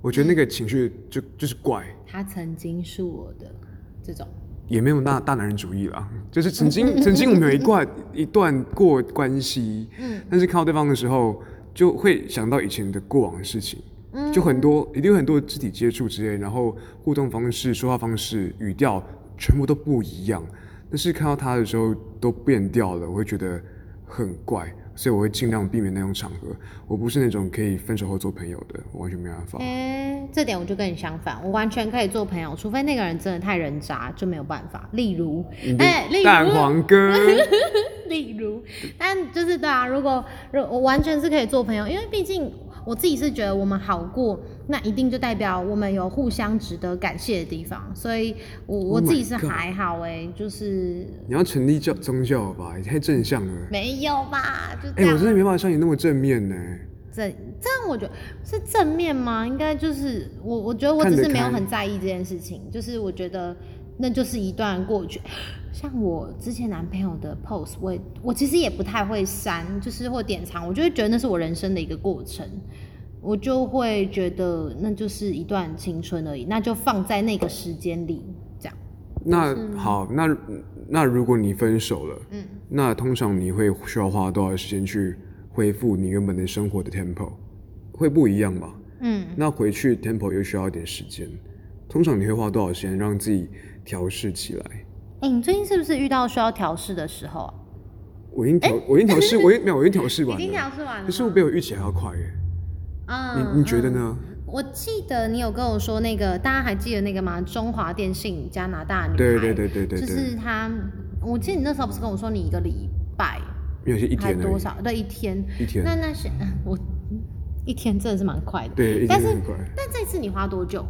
[SPEAKER 2] 我觉得那个情绪就就是怪，
[SPEAKER 1] 他曾经是我的这种，
[SPEAKER 2] 也没有那大男人主义啦，就是曾经 (laughs) 曾经我们有一段一段过关系，嗯，但是看到对方的时候，就会想到以前的过往的事情，嗯，就很多一定有很多肢体接触之类，然后互动方式、说话方式、语调全部都不一样，但是看到他的时候都变掉了，我会觉得很怪。所以我会尽量避免那种场合。我不是那种可以分手后做朋友的，我完全没办法。
[SPEAKER 1] 哎，这点我就跟你相反，我完全可以做朋友，除非那个人真的太人渣，就没有办法。例如，
[SPEAKER 2] 哎，蛋黄哥。(laughs)
[SPEAKER 1] 例如，但就是对啊，如果如我完全是可以做朋友，因为毕竟。我自己是觉得我们好过，那一定就代表我们有互相值得感谢的地方，所以我我自己是还好哎，就是
[SPEAKER 2] 你要成立教宗教吧，也太正向了，
[SPEAKER 1] 没有吧？就
[SPEAKER 2] 哎，我真的没办法像你那么正面呢。
[SPEAKER 1] 这这样我觉得是正面吗？应该就是我我觉得我只是没有很在意这件事情，就是我觉得。那就是一段过去，像我之前男朋友的 post，我我其实也不太会删，就是或典藏，我就会觉得那是我人生的一个过程，我就会觉得那就是一段青春而已，那就放在那个时间里，这样。
[SPEAKER 2] 那好，那那如果你分手了，嗯，那通常你会需要花多少时间去恢复你原本的生活的 tempo，会不一样吧？嗯，那回去 tempo 又需要一点时间，通常你会花多少时间让自己？调试起来。
[SPEAKER 1] 哎，你最近是不是遇到需要调试的时候啊？
[SPEAKER 2] 我已经调，我已经调试，(laughs) 我已没有，我已经调试完
[SPEAKER 1] 了。已经调试完了。
[SPEAKER 2] 可是我比我预期还要快耶。啊。你你觉得呢？
[SPEAKER 1] 我记得你有跟我说那个，大家还记得那个吗？中华电信加拿大女孩。
[SPEAKER 2] 对对对对对。
[SPEAKER 1] 就是她，我记得你那时候不是跟我说你一个礼拜？
[SPEAKER 2] 有些一天
[SPEAKER 1] 多少？对，一天。
[SPEAKER 2] 一天。
[SPEAKER 1] 那那些 (laughs) 我一天真的是蛮快的。
[SPEAKER 2] 对，
[SPEAKER 1] 但是但这次你花多久？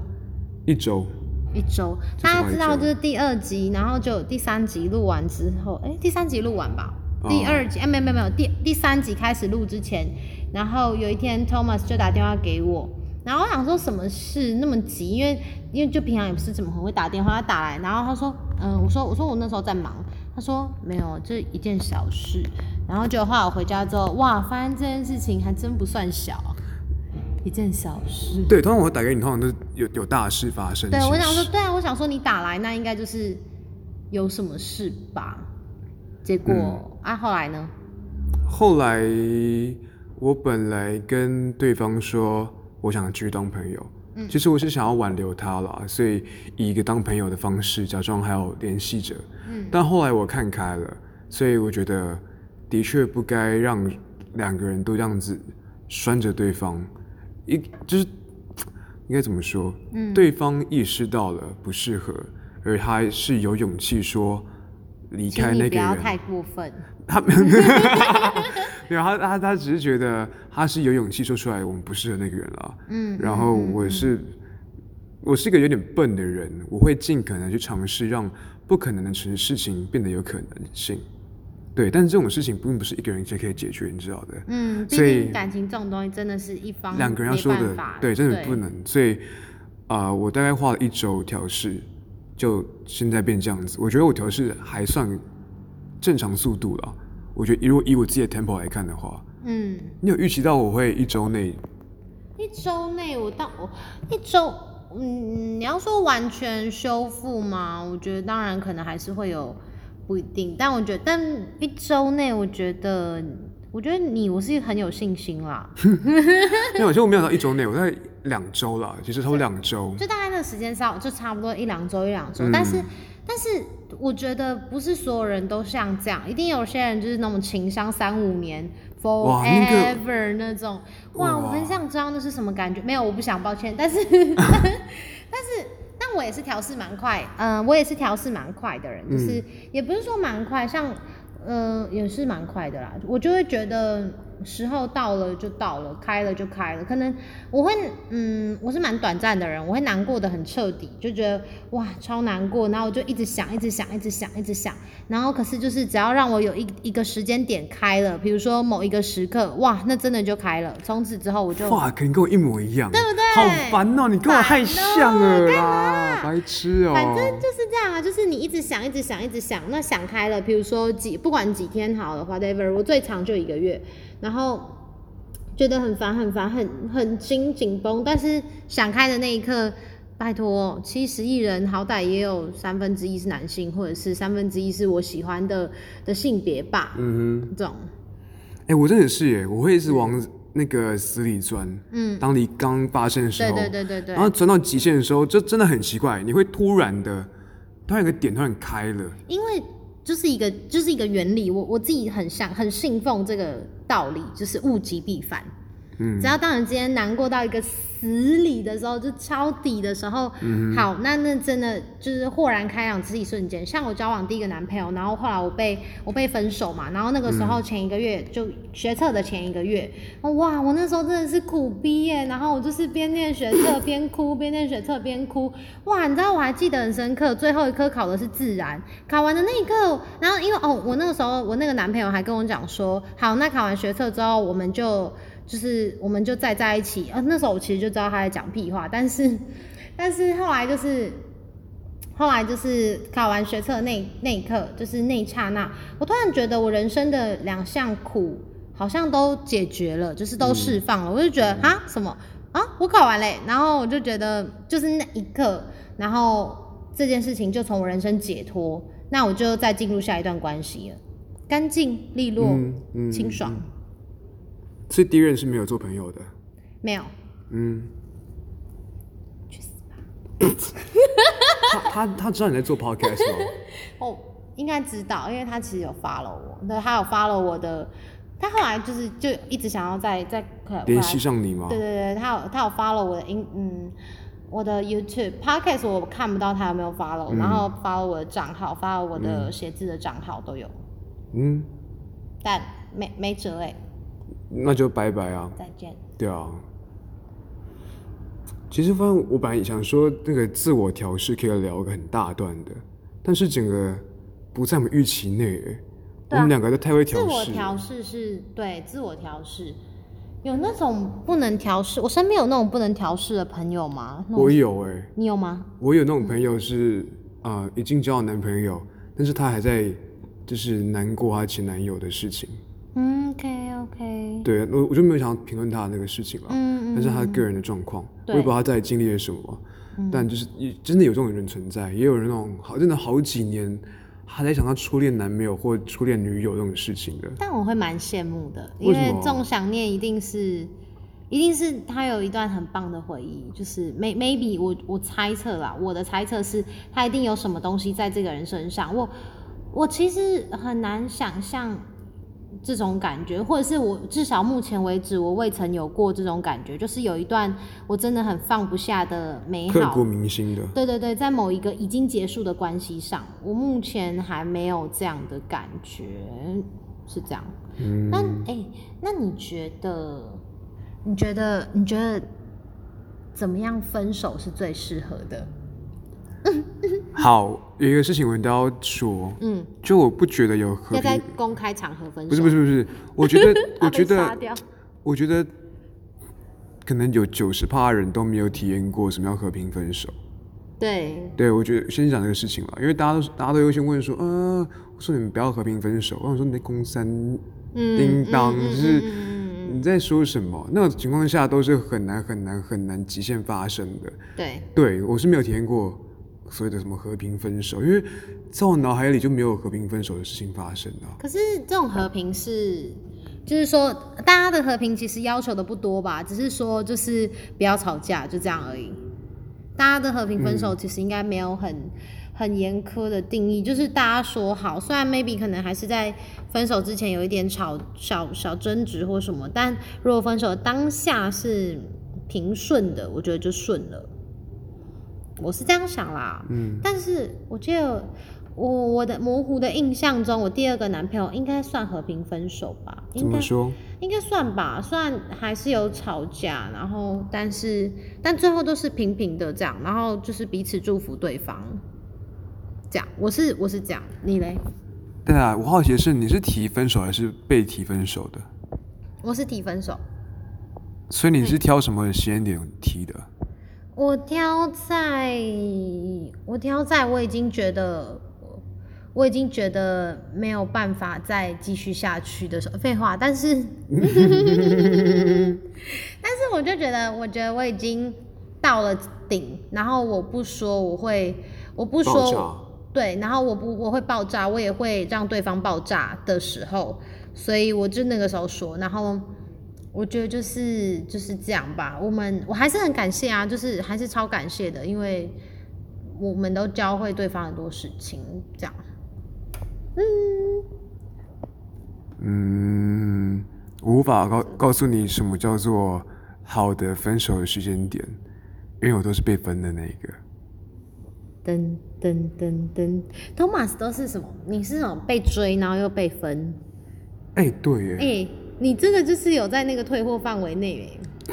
[SPEAKER 2] 一周。
[SPEAKER 1] 一周，大家知道就是第二集，然后就第三集录完之后，哎，第三集录完吧，第二集，哎，没有没有没有，第第三集开始录之前，然后有一天 Thomas 就打电话给我，然后我想说什么事？那么急，因为因为就平常也不是怎么很会打电话，他打来，然后他说，嗯，我说我说我那时候在忙，他说没有，这一件小事，然后就后来我回家之后，哇，发现这件事情还真不算小。一件小事。
[SPEAKER 2] 对，通常我打给你，通常都是有有大事发生。
[SPEAKER 1] 对，我想说，对啊，我想说你打来，那应该就是有什么事吧？结果啊，后来呢？
[SPEAKER 2] 后来我本来跟对方说，我想继续当朋友。嗯，其实我是想要挽留他了，所以以一个当朋友的方式，假装还有联系着。嗯，但后来我看开了，所以我觉得的确不该让两个人都这样子拴着对方。一就是应该怎么说？嗯，对方意识到了不适合，而他是有勇气说离开那个人。不
[SPEAKER 1] 要太过分。
[SPEAKER 2] 他 (laughs) 没有，他他他只是觉得他是有勇气说出来，我们不适合那个人了。嗯，然后我是我是一个有点笨的人，我会尽可能去尝试让不可能的事事情变得有可能性。对，但是这种事情并不是一个人就可以解决，你知道的。
[SPEAKER 1] 嗯，所以感情这种东西真的是一方
[SPEAKER 2] 两个人要说的，对，真的不能。所以啊，我大概花了一周调试，就现在变这样子。我觉得我调试还算正常速度了。我觉得如果以我自己的 tempo 来看的话，嗯，你有预期到我会一周内？
[SPEAKER 1] 一周内，我到我一周，嗯，你要说完全修复吗？我觉得当然可能还是会有。不一定，但我觉得，但一周内，我觉得，我觉得你，我是很有信心啦。(laughs)
[SPEAKER 2] 没有，其实我没有到一周内，我在两周了，其实差不多两周，
[SPEAKER 1] 就大概那个时间上，就差不多一两周，一两周。但是，但是，我觉得不是所有人都像这样，一定有些人就是那种情商三五年，forever 那种。哇，我很想知道那是什么感觉。没有，我不想，抱歉。但是，(laughs) (laughs) 但是。但我也是调试蛮快，嗯，我也是调试蛮快的人，就是也不是说蛮快，像，呃，也是蛮快的啦，我就会觉得。时候到了就到了，开了就开了。可能我会，嗯，我是蛮短暂的人，我会难过的很彻底，就觉得哇超难过，然后我就一直想，一直想，一直想，一直想。然后可是就是只要让我有一一个时间点开了，比如说某一个时刻，哇，那真的就开了。从此之后我就
[SPEAKER 2] 哇，肯定跟我一模一样，
[SPEAKER 1] 对不对？
[SPEAKER 2] 好烦哦，你跟我太像了啦，白痴哦。
[SPEAKER 1] 反正就是这样啊，就是你一直想，一直想，一直想，那想开了，比如说几不管几天好了，whatever，我最长就一个月。然然后觉得很烦很烦，很很紧紧绷，但是想开的那一刻。拜托，七十亿人好歹也有三分之一是男性，或者是三分之一是我喜欢的的性别吧。嗯哼，这种。
[SPEAKER 2] 哎，我真的是耶，我会一直往那个死里钻。嗯，当你刚发生的时候，
[SPEAKER 1] 对对对对对，
[SPEAKER 2] 然后钻到极限的时候，就真的很奇怪，你会突然的，突然一个点突然开了。
[SPEAKER 1] 因为就是一个就是一个原理，我我自己很像很信奉这个道理，就是物极必反。嗯，只要当你今天难过到一个。死里的时候，就抄底的时候，好，那那真的就是豁然开朗，是一瞬间。像我交往第一个男朋友，然后后来我被我被分手嘛，然后那个时候前一个月就学测的前一个月，哇，我那时候真的是苦逼耶，然后我就是边念学测边哭，边念学测边哭，哇，你知道我还记得很深刻，最后一科考的是自然，考完的那一刻，然后因为哦，我那个时候我那个男朋友还跟我讲说，好，那考完学测之后我们就。就是我们就再在一起，呃，那时候我其实就知道他在讲屁话，但是，(laughs) 但是后来就是，后来就是考完学测那那一刻，就是那一刹那，我突然觉得我人生的两项苦好像都解决了，就是都释放了，我就觉得啊什么？啊，我考完嘞，然后我就觉得就是那一刻，然后这件事情就从我人生解脱，那我就再进入下一段关系了，干净利落，清爽。
[SPEAKER 2] 所以第一任是没有做朋友的，
[SPEAKER 1] 没有。嗯，去死
[SPEAKER 2] 吧！他他他知道你在做 podcast 吗？(laughs)
[SPEAKER 1] 哦，应该知道，因为他其实有 follow 我，那，他有 follow 我的。他后来就是就一直想要再再
[SPEAKER 2] 联系上你吗？
[SPEAKER 1] 对对对，他有他有 follow 我的 in 嗯我的 YouTube podcast，我看不到他有没有 follow，然后 follow 我的账号，follow 我的写字的账号都有。嗯，但没没辙哎。
[SPEAKER 2] 那就拜拜啊！
[SPEAKER 1] 再见。
[SPEAKER 2] 对啊，其实发现我本来也想说那个自我调试可以聊一个很大段的，但是整个不在我们预期内。我们两个都太会调试。
[SPEAKER 1] 自我调试是对自我调试，有那种不能调试。我身边有那种不能调试的朋友吗？
[SPEAKER 2] 我有哎。
[SPEAKER 1] 你有吗？
[SPEAKER 2] 我有那种朋友是啊，已经交了男朋友，但是他还在就是难过他前男友的事情。
[SPEAKER 1] 嗯，OK OK。
[SPEAKER 2] 对，我我就没有想要评论他那个事情了。嗯嗯。但是他个人的状况，我也不知道他在经历了什么。嗯。但就是也真的有这种人存在，也有人那种好真的好几年还在想他初恋男朋友或初恋女友这种事情的。
[SPEAKER 1] 但我会蛮羡慕的，因为这种想念一定是一定是他有一段很棒的回忆，就是 may maybe 我我猜测啦，我的猜测是他一定有什么东西在这个人身上。我我其实很难想象。这种感觉，或者是我至少目前为止，我未曾有过这种感觉，就是有一段我真的很放不下的美好，
[SPEAKER 2] 刻骨铭心的。
[SPEAKER 1] 对对对，在某一个已经结束的关系上，我目前还没有这样的感觉，是这样。嗯。那哎，那你觉得？你觉得？你觉得怎么样分手是最适合的？
[SPEAKER 2] 好，有一个事情我一定要说，嗯，就我不觉得有和
[SPEAKER 1] 平，在公开场合分手，
[SPEAKER 2] 不是不是不是，我觉得 (laughs) 我觉得我觉得可能有九十趴人都没有体验过什么叫和平分手。
[SPEAKER 1] 对，
[SPEAKER 2] 对我觉得先讲这个事情了，因为大家都大家都优先问说，嗯，我说你们不要和平分手，我想说你在公三叮当，就是你在说什么？那种情况下都是很难很难很难极限发生的。
[SPEAKER 1] 对，
[SPEAKER 2] 对我是没有体验过。所谓的什么和平分手，因为在我脑海里就没有和平分手的事情发生啊。
[SPEAKER 1] 可是这种和平是，就是说大家的和平其实要求的不多吧，只是说就是不要吵架，就这样而已。大家的和平分手其实应该没有很很严苛的定义，就是大家说好，虽然 maybe 可能还是在分手之前有一点吵小小争执或什么，但如果分手当下是平顺的，我觉得就顺了。我是这样想啦，嗯，但是我记得我我的模糊的印象中，我第二个男朋友应该算和平分手吧？
[SPEAKER 2] 怎么说？
[SPEAKER 1] 应该算吧，算还是有吵架，然后但是但最后都是平平的这样，然后就是彼此祝福对方，这样。我是我是这样，你嘞？
[SPEAKER 2] 对啊，我好奇的是你是提分手还是被提分手的？
[SPEAKER 1] 我是提分手。
[SPEAKER 2] 所以你是挑什么时间点提的？
[SPEAKER 1] 我挑在，我挑在我已经觉得我已经觉得没有办法再继续下去的时候，废话，但是，(laughs) 但是我就觉得，我觉得我已经到了顶，然后我不说我会，我不说对，然后我不我会爆炸，我也会让对方爆炸的时候，所以我就那个时候说，然后我觉得就是就是这样吧。我们我还是很感谢啊，就是还是超感谢的，因为我们都教会对方很多事情，这样。
[SPEAKER 2] 嗯，我无法告告诉你什么叫做好的分手的时间点，因为我都是被分的那一个。
[SPEAKER 1] 噔噔噔噔，Thomas 都是什么？你是那种被追，然后又被分？
[SPEAKER 2] 哎、对耶，
[SPEAKER 1] 哎、你这个就是有在那个退货范围内哎。(laughs)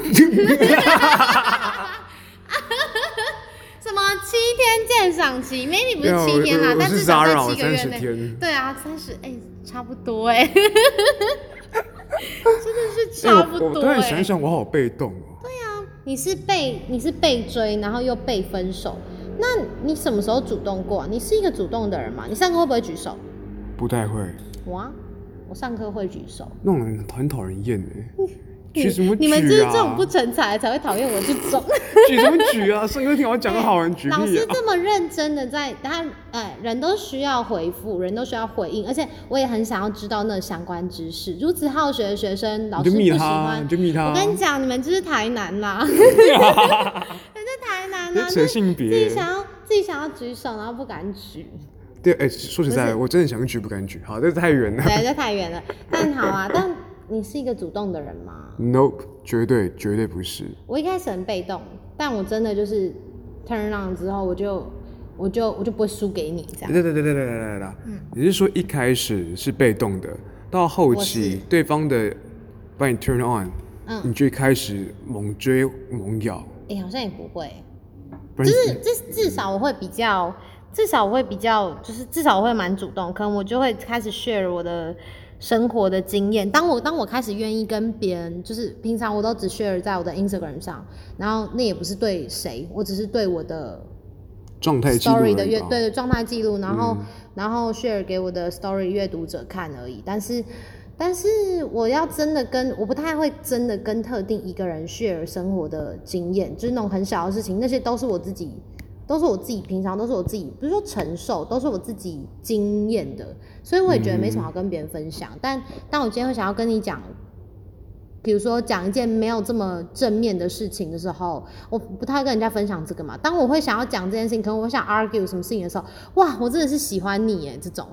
[SPEAKER 1] 什么七天鉴赏期？maybe 不
[SPEAKER 2] 没有
[SPEAKER 1] 是七天啦
[SPEAKER 2] 我，我是
[SPEAKER 1] 但至少在七个月
[SPEAKER 2] 30
[SPEAKER 1] 内。
[SPEAKER 2] 天
[SPEAKER 1] 对啊，三十哎，差不多哎，(laughs) 真的是
[SPEAKER 2] 哎
[SPEAKER 1] 差不
[SPEAKER 2] 我我
[SPEAKER 1] 多哎
[SPEAKER 2] 突然想。想，我好被动哦。
[SPEAKER 1] 你是被你是被追，然后又被分手，那你什么时候主动过啊、你是一个主动的人吗？你上课会不会举手？
[SPEAKER 2] 不太会，
[SPEAKER 1] 我啊，我上课会举手。
[SPEAKER 2] 那种人很讨人厌哎。举什么举啊？
[SPEAKER 1] 你们就是这种不成才才会讨厌我这种。(laughs)
[SPEAKER 2] 举什么举啊？上课听我讲个好人举
[SPEAKER 1] 老！师这么认真的在，他哎，人都需要回复，人都需要回应，而且我也很想要知道那相关知识。如此好学的学生，老
[SPEAKER 2] 你
[SPEAKER 1] 师不喜
[SPEAKER 2] 就密他，
[SPEAKER 1] 欢
[SPEAKER 2] 你。就密他。
[SPEAKER 1] 我跟你讲，你们就是台南啦，(laughs) (laughs) 人家台南
[SPEAKER 2] 别
[SPEAKER 1] 啊，
[SPEAKER 2] 扯性别
[SPEAKER 1] 自己想要自己想要举手，然后不敢举。
[SPEAKER 2] 对，哎、说实在，我真的想举不敢举，好，这太远了。
[SPEAKER 1] 对，这太远了。但好啊，但你是一个主动的人吗
[SPEAKER 2] ？Nope，绝对绝对不是。
[SPEAKER 1] 我一开始很被动，但我真的就是 turn on 之后，我就我就我就不会输给你这样。
[SPEAKER 2] 对对对对对对对。嗯，你是说一开始是被动的，到后期对方的把你 turn on，
[SPEAKER 1] 嗯，
[SPEAKER 2] 你就开始猛追猛咬。
[SPEAKER 1] 哎、好像也不会，就是至至少我会比较。至少我会比较，就是至少我会蛮主动，可能我就会开始 share 我的生活的经验。当我当我开始愿意跟别人，就是平常我都只 share 在我的 Instagram 上，然后那也不是对谁，我只是对我的
[SPEAKER 2] 状态
[SPEAKER 1] story 的阅对的状态记录，然后、
[SPEAKER 2] 嗯
[SPEAKER 1] 然后 share 给我的 story 阅读者看而已。但是但是我要真的跟我不太会真的跟特定一个人 share 生活的经验，就是那种很小的事情，那些都是我自己。都是我自己平常都是我自己，不是说承受，都是我自己经验的，所以我也觉得没什么好跟别人分享。但当我今天会想要跟你讲，比如说讲一件没有这么正面的事情的时候，我不太跟人家分享这个嘛。当我会想要讲这件事情，可能我想 argue 什么事情的时候，哇，我真的是喜欢你耶，这种，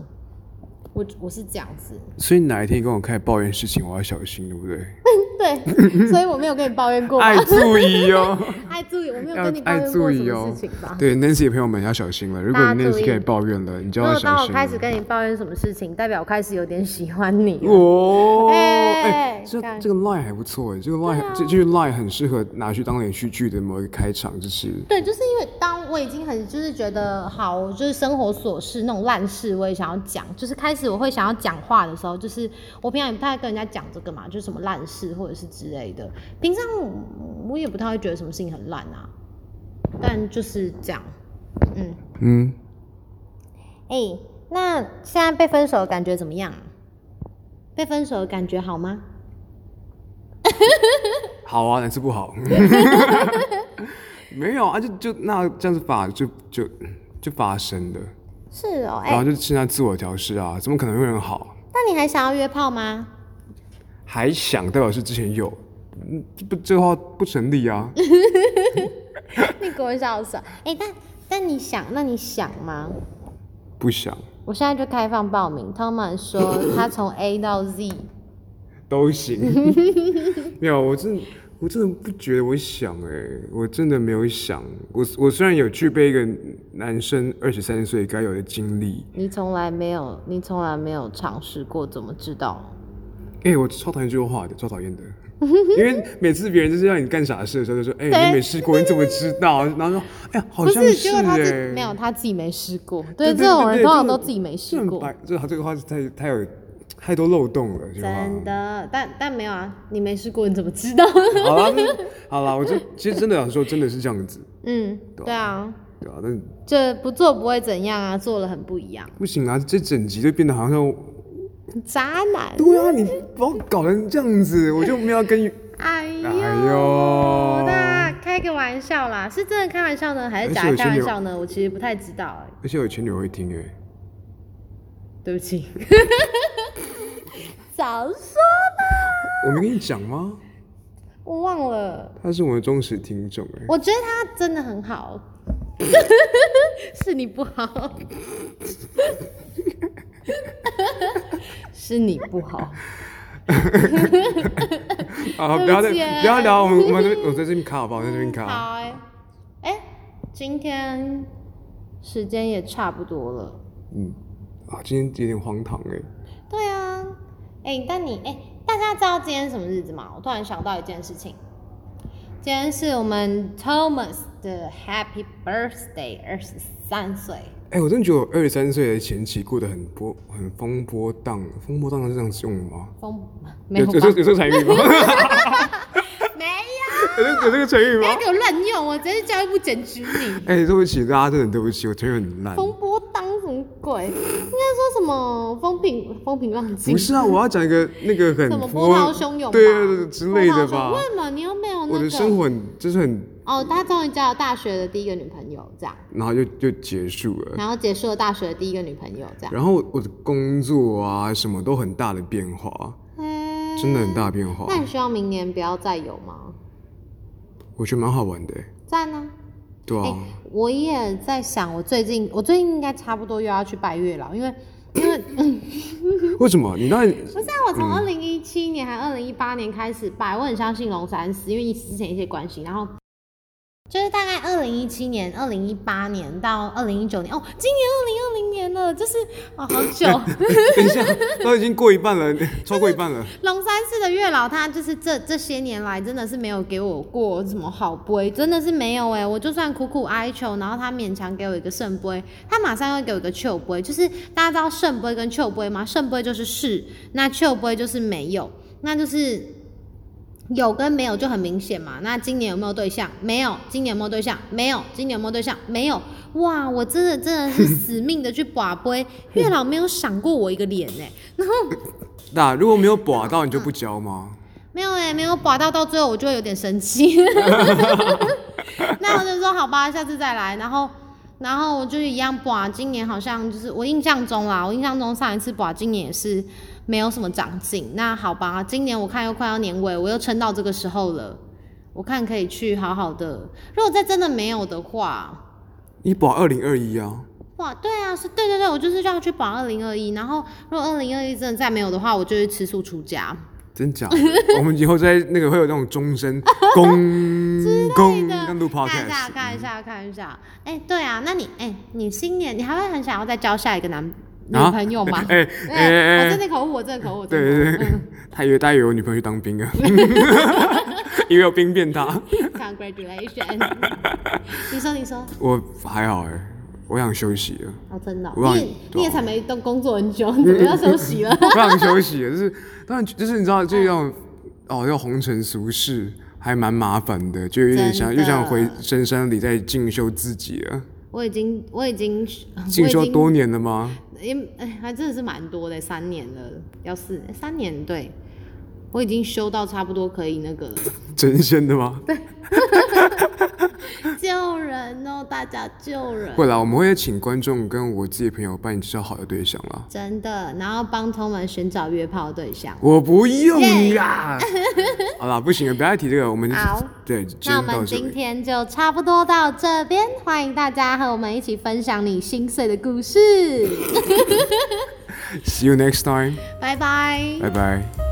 [SPEAKER 1] 我我是这样子，
[SPEAKER 2] 所以哪一天跟我开始抱怨事情，我要小心，对不对？(laughs)
[SPEAKER 1] 对，(laughs) 所以我没有跟你抱怨过，
[SPEAKER 2] 爱注意哦。(laughs)
[SPEAKER 1] 爱注意，我没有跟你抱
[SPEAKER 2] 爱
[SPEAKER 1] 怨过什么事情吧。
[SPEAKER 2] 对，Nancy 的朋友们要小心了。如果 Nancy
[SPEAKER 1] 意
[SPEAKER 2] 开始抱怨了，你就要小心了。
[SPEAKER 1] 我开始跟你抱怨什么事情，代表我开始有点喜欢你了。
[SPEAKER 2] 哦，
[SPEAKER 1] 哎
[SPEAKER 2] 哎，这这个 line 还不错哎，这个 line 这这句 line 很适合拿去当连续剧的某一个开场，就是
[SPEAKER 1] 对，就是因为当我已经很就是觉得好，就是生活琐事那种烂事，我也想要讲。就是开始我会想要讲话的时候，就是我平常也不太跟人家讲这个嘛，就是什么烂事或者是之类的。平常我也不太会觉得什么事情很烂啊，但就是这样。嗯，
[SPEAKER 2] 嗯，
[SPEAKER 1] 哎、那现在被分手的感觉怎么样？被分手的感觉好吗？(laughs)
[SPEAKER 2] 好啊，哪次不好？(laughs) 没有啊，就就那这样子发就就就发生的，
[SPEAKER 1] 是哦，哎、
[SPEAKER 2] 然后就现在自我调试啊，怎么可能会很好？
[SPEAKER 1] 那你还想要约炮吗？
[SPEAKER 2] 还想代表是之前有，不这话不成立啊。(laughs)
[SPEAKER 1] 你给我笑死！哎、但但你想，那你想吗？
[SPEAKER 2] 不想
[SPEAKER 1] 我现在就开放报名。Thomas 说他从 A 到 Z，
[SPEAKER 2] 都行，(laughs) 没有，我真的我真的不觉得我想哎、我真的没有想。我我虽然有具备一个男生二十三岁该有的经历，
[SPEAKER 1] 你从来没有，你从来没有尝试过，怎么知道？
[SPEAKER 2] 哎、我超讨厌这句话的，超讨厌的。因为每次别人就是让你干傻事的时候，就说：“ (laughs) 哎、
[SPEAKER 1] 对
[SPEAKER 2] 你没试过，你怎么知道？”然后说：“哎呀，(laughs) 好像
[SPEAKER 1] 是，结果他没有，他自己没试过。对，这种人通常都自己没
[SPEAKER 2] 这
[SPEAKER 1] 试过，
[SPEAKER 2] 很白，这这个话是太太有太多漏洞了，
[SPEAKER 1] 真的。但但没有啊，你没试过，你怎么知道？
[SPEAKER 2] 好啦，好了，我就其实真的想说，真的是这样子。
[SPEAKER 1] 嗯，对啊，
[SPEAKER 2] 对啊，但
[SPEAKER 1] 这不做不会怎样啊，做了很不一样。
[SPEAKER 2] 不行啊，这整集就变得好像
[SPEAKER 1] 渣男，
[SPEAKER 2] 对啊，你把我搞成这样子，我就没有跟你。(laughs)
[SPEAKER 1] 哎呦，
[SPEAKER 2] 哎呦
[SPEAKER 1] 大家开个玩笑啦，是真的开玩笑呢，还是假的开玩笑呢？我其实不太知道哎、
[SPEAKER 2] 而且我前女友会听哎、
[SPEAKER 1] 对不起。(laughs) 早说
[SPEAKER 2] 我没跟你讲吗？
[SPEAKER 1] 我忘了，
[SPEAKER 2] 他是我的忠实听众哎、
[SPEAKER 1] 我觉得他真的很好，(laughs) 是你不好，(laughs) 是你不好。
[SPEAKER 2] 啊，不要再
[SPEAKER 1] 不
[SPEAKER 2] 要聊，我们我们这边我在这边卡好不好？在这边卡。
[SPEAKER 1] 好哎、哎、今天时间也差不多了。
[SPEAKER 2] 嗯，啊，今天有点荒唐哎、
[SPEAKER 1] 对啊，哎、但你哎、大家知道今天是什么日子吗？我突然想到一件事情，今天是我们 Thomas 的 Happy Birthday，二十三岁。
[SPEAKER 2] 哎、我真的觉得我二十三岁的前期过得很波很风波荡，风波荡是这样子用的吗？
[SPEAKER 1] 风没有
[SPEAKER 2] 有这有这个成语吗？(laughs)
[SPEAKER 1] 没有，(laughs)
[SPEAKER 2] 有这个成语吗
[SPEAKER 1] 不要？给我乱用，我真是教育部检举你。
[SPEAKER 2] 哎、对不起，大家真的对不起，我成语很烂。
[SPEAKER 1] 风波当什么鬼？应该说什么风平风平浪静？
[SPEAKER 2] 不是啊，我要讲一个那个很
[SPEAKER 1] 什么
[SPEAKER 2] 波
[SPEAKER 1] 波涛汹涌吧？
[SPEAKER 2] 对对对之类的吧
[SPEAKER 1] 为。什么你又没有那个？
[SPEAKER 2] 我的生活很就是很，
[SPEAKER 1] 哦，他终于交了大学的第一个女朋友，这样，
[SPEAKER 2] 然后就就结束了。
[SPEAKER 1] 然后结束了大学的第一个女朋友，这样。
[SPEAKER 2] 然后我的工作啊什么都很大的变化，
[SPEAKER 1] 哎
[SPEAKER 2] 真的很大的变化。
[SPEAKER 1] 那你希望明年不要再有吗？
[SPEAKER 2] 我觉得蛮好玩的欸，
[SPEAKER 1] 在呢。
[SPEAKER 2] 对啊。
[SPEAKER 1] 哎我也在想，我最近我最近应该差不多又要去拜月老，因为因为
[SPEAKER 2] 为什么？你那 (coughs)
[SPEAKER 1] 不是啊，我从二零一七年还二零一八年开始拜，我很相信龙山寺，因为之前一些关系，然后就是大概二零一七年、二零一八年到二零一九年，哦，今年二零二零年了，就是哦好久。(laughs)
[SPEAKER 2] 等一下，都已经过一半了，超过一半了。
[SPEAKER 1] 龙山寺的月老，他就是这这些年来真的是没有给我过什么好杯，真的是没有哎、我就算苦苦哀求，然后他勉强给我一个圣杯，他马上又给我一个旧杯。就是大家知道圣杯跟旧杯吗？圣杯就是是，那旧杯就是没有，那就是。有跟没有就很明显嘛。那今年有没有对象？没有。今年有没有对象？没有。今年有没有对象？没有。哇，我真的真的是 (laughs) 死命的去把杯，月老没有赏过我一个脸哎、(laughs)
[SPEAKER 2] 那如果没有把到，你就不交吗？(laughs)
[SPEAKER 1] 没有哎、没有把到，到最后我就会有点生气。那我就说好吧，下次再来。然后，然后我就一样把。今年好像就是我印象中啦，我印象中上一次把，今年也是没有什么长进。那好吧，今年我看又快要年尾，我又撑到这个时候了，我看可以去好好的。如果再真的没有的话，
[SPEAKER 2] 你保二零二一啊，
[SPEAKER 1] 哇，对啊，是对对对，我就是要去保二零二一。然后如果二零二一真的再没有的话，我就会吃素出家。
[SPEAKER 2] 真假的？我们以后在那个会有那种钟声公公，
[SPEAKER 1] 看一下。看一下，看一下。哎、对啊，那你，哎、你新年你还会很想要再交下一个男女
[SPEAKER 2] 啊
[SPEAKER 1] 朋友吗？(laughs)
[SPEAKER 2] 哎 (laughs)
[SPEAKER 1] 哎、
[SPEAKER 2] 哎哎
[SPEAKER 1] 我真的口误，我真的口误，我
[SPEAKER 2] 对对对，他以为他以为我女朋友去当兵啊，(laughs) 以为有兵变他。
[SPEAKER 1] 嗯 Congratulations！你说，你说，
[SPEAKER 2] 我还好哎，我想休息了，
[SPEAKER 1] 哦，真的你也
[SPEAKER 2] 你
[SPEAKER 1] 你也才没动工作很久，你怎么要休息了？
[SPEAKER 2] 我想休息了，就是当然就是你知道这种哦要红尘俗世。还蛮麻烦的，就有点想又想回深山里再进修自己了。
[SPEAKER 1] 我已经，我已经，
[SPEAKER 2] 进修多年了吗？
[SPEAKER 1] 也哎，还真的是蛮多的，三年了，要四三年，对，我已经修到差不多可以那个了。
[SPEAKER 2] 真仙的吗？(laughs) (laughs)
[SPEAKER 1] 救人哦，大家救人，
[SPEAKER 2] 会啦，我们会请观众跟我自己朋友帮你介绍好的对象啦。
[SPEAKER 1] 真的，然后帮他们寻找约炮对象。
[SPEAKER 2] 我不用啦。(laughs) 好啦，不行了，不要再提这个，我们
[SPEAKER 1] 好
[SPEAKER 2] 对，今
[SPEAKER 1] 那我们今。天就差不多到这边，欢迎大家和我们一起分享你心碎的故事。(laughs)
[SPEAKER 2] See you next time，
[SPEAKER 1] 拜拜。
[SPEAKER 2] 拜拜。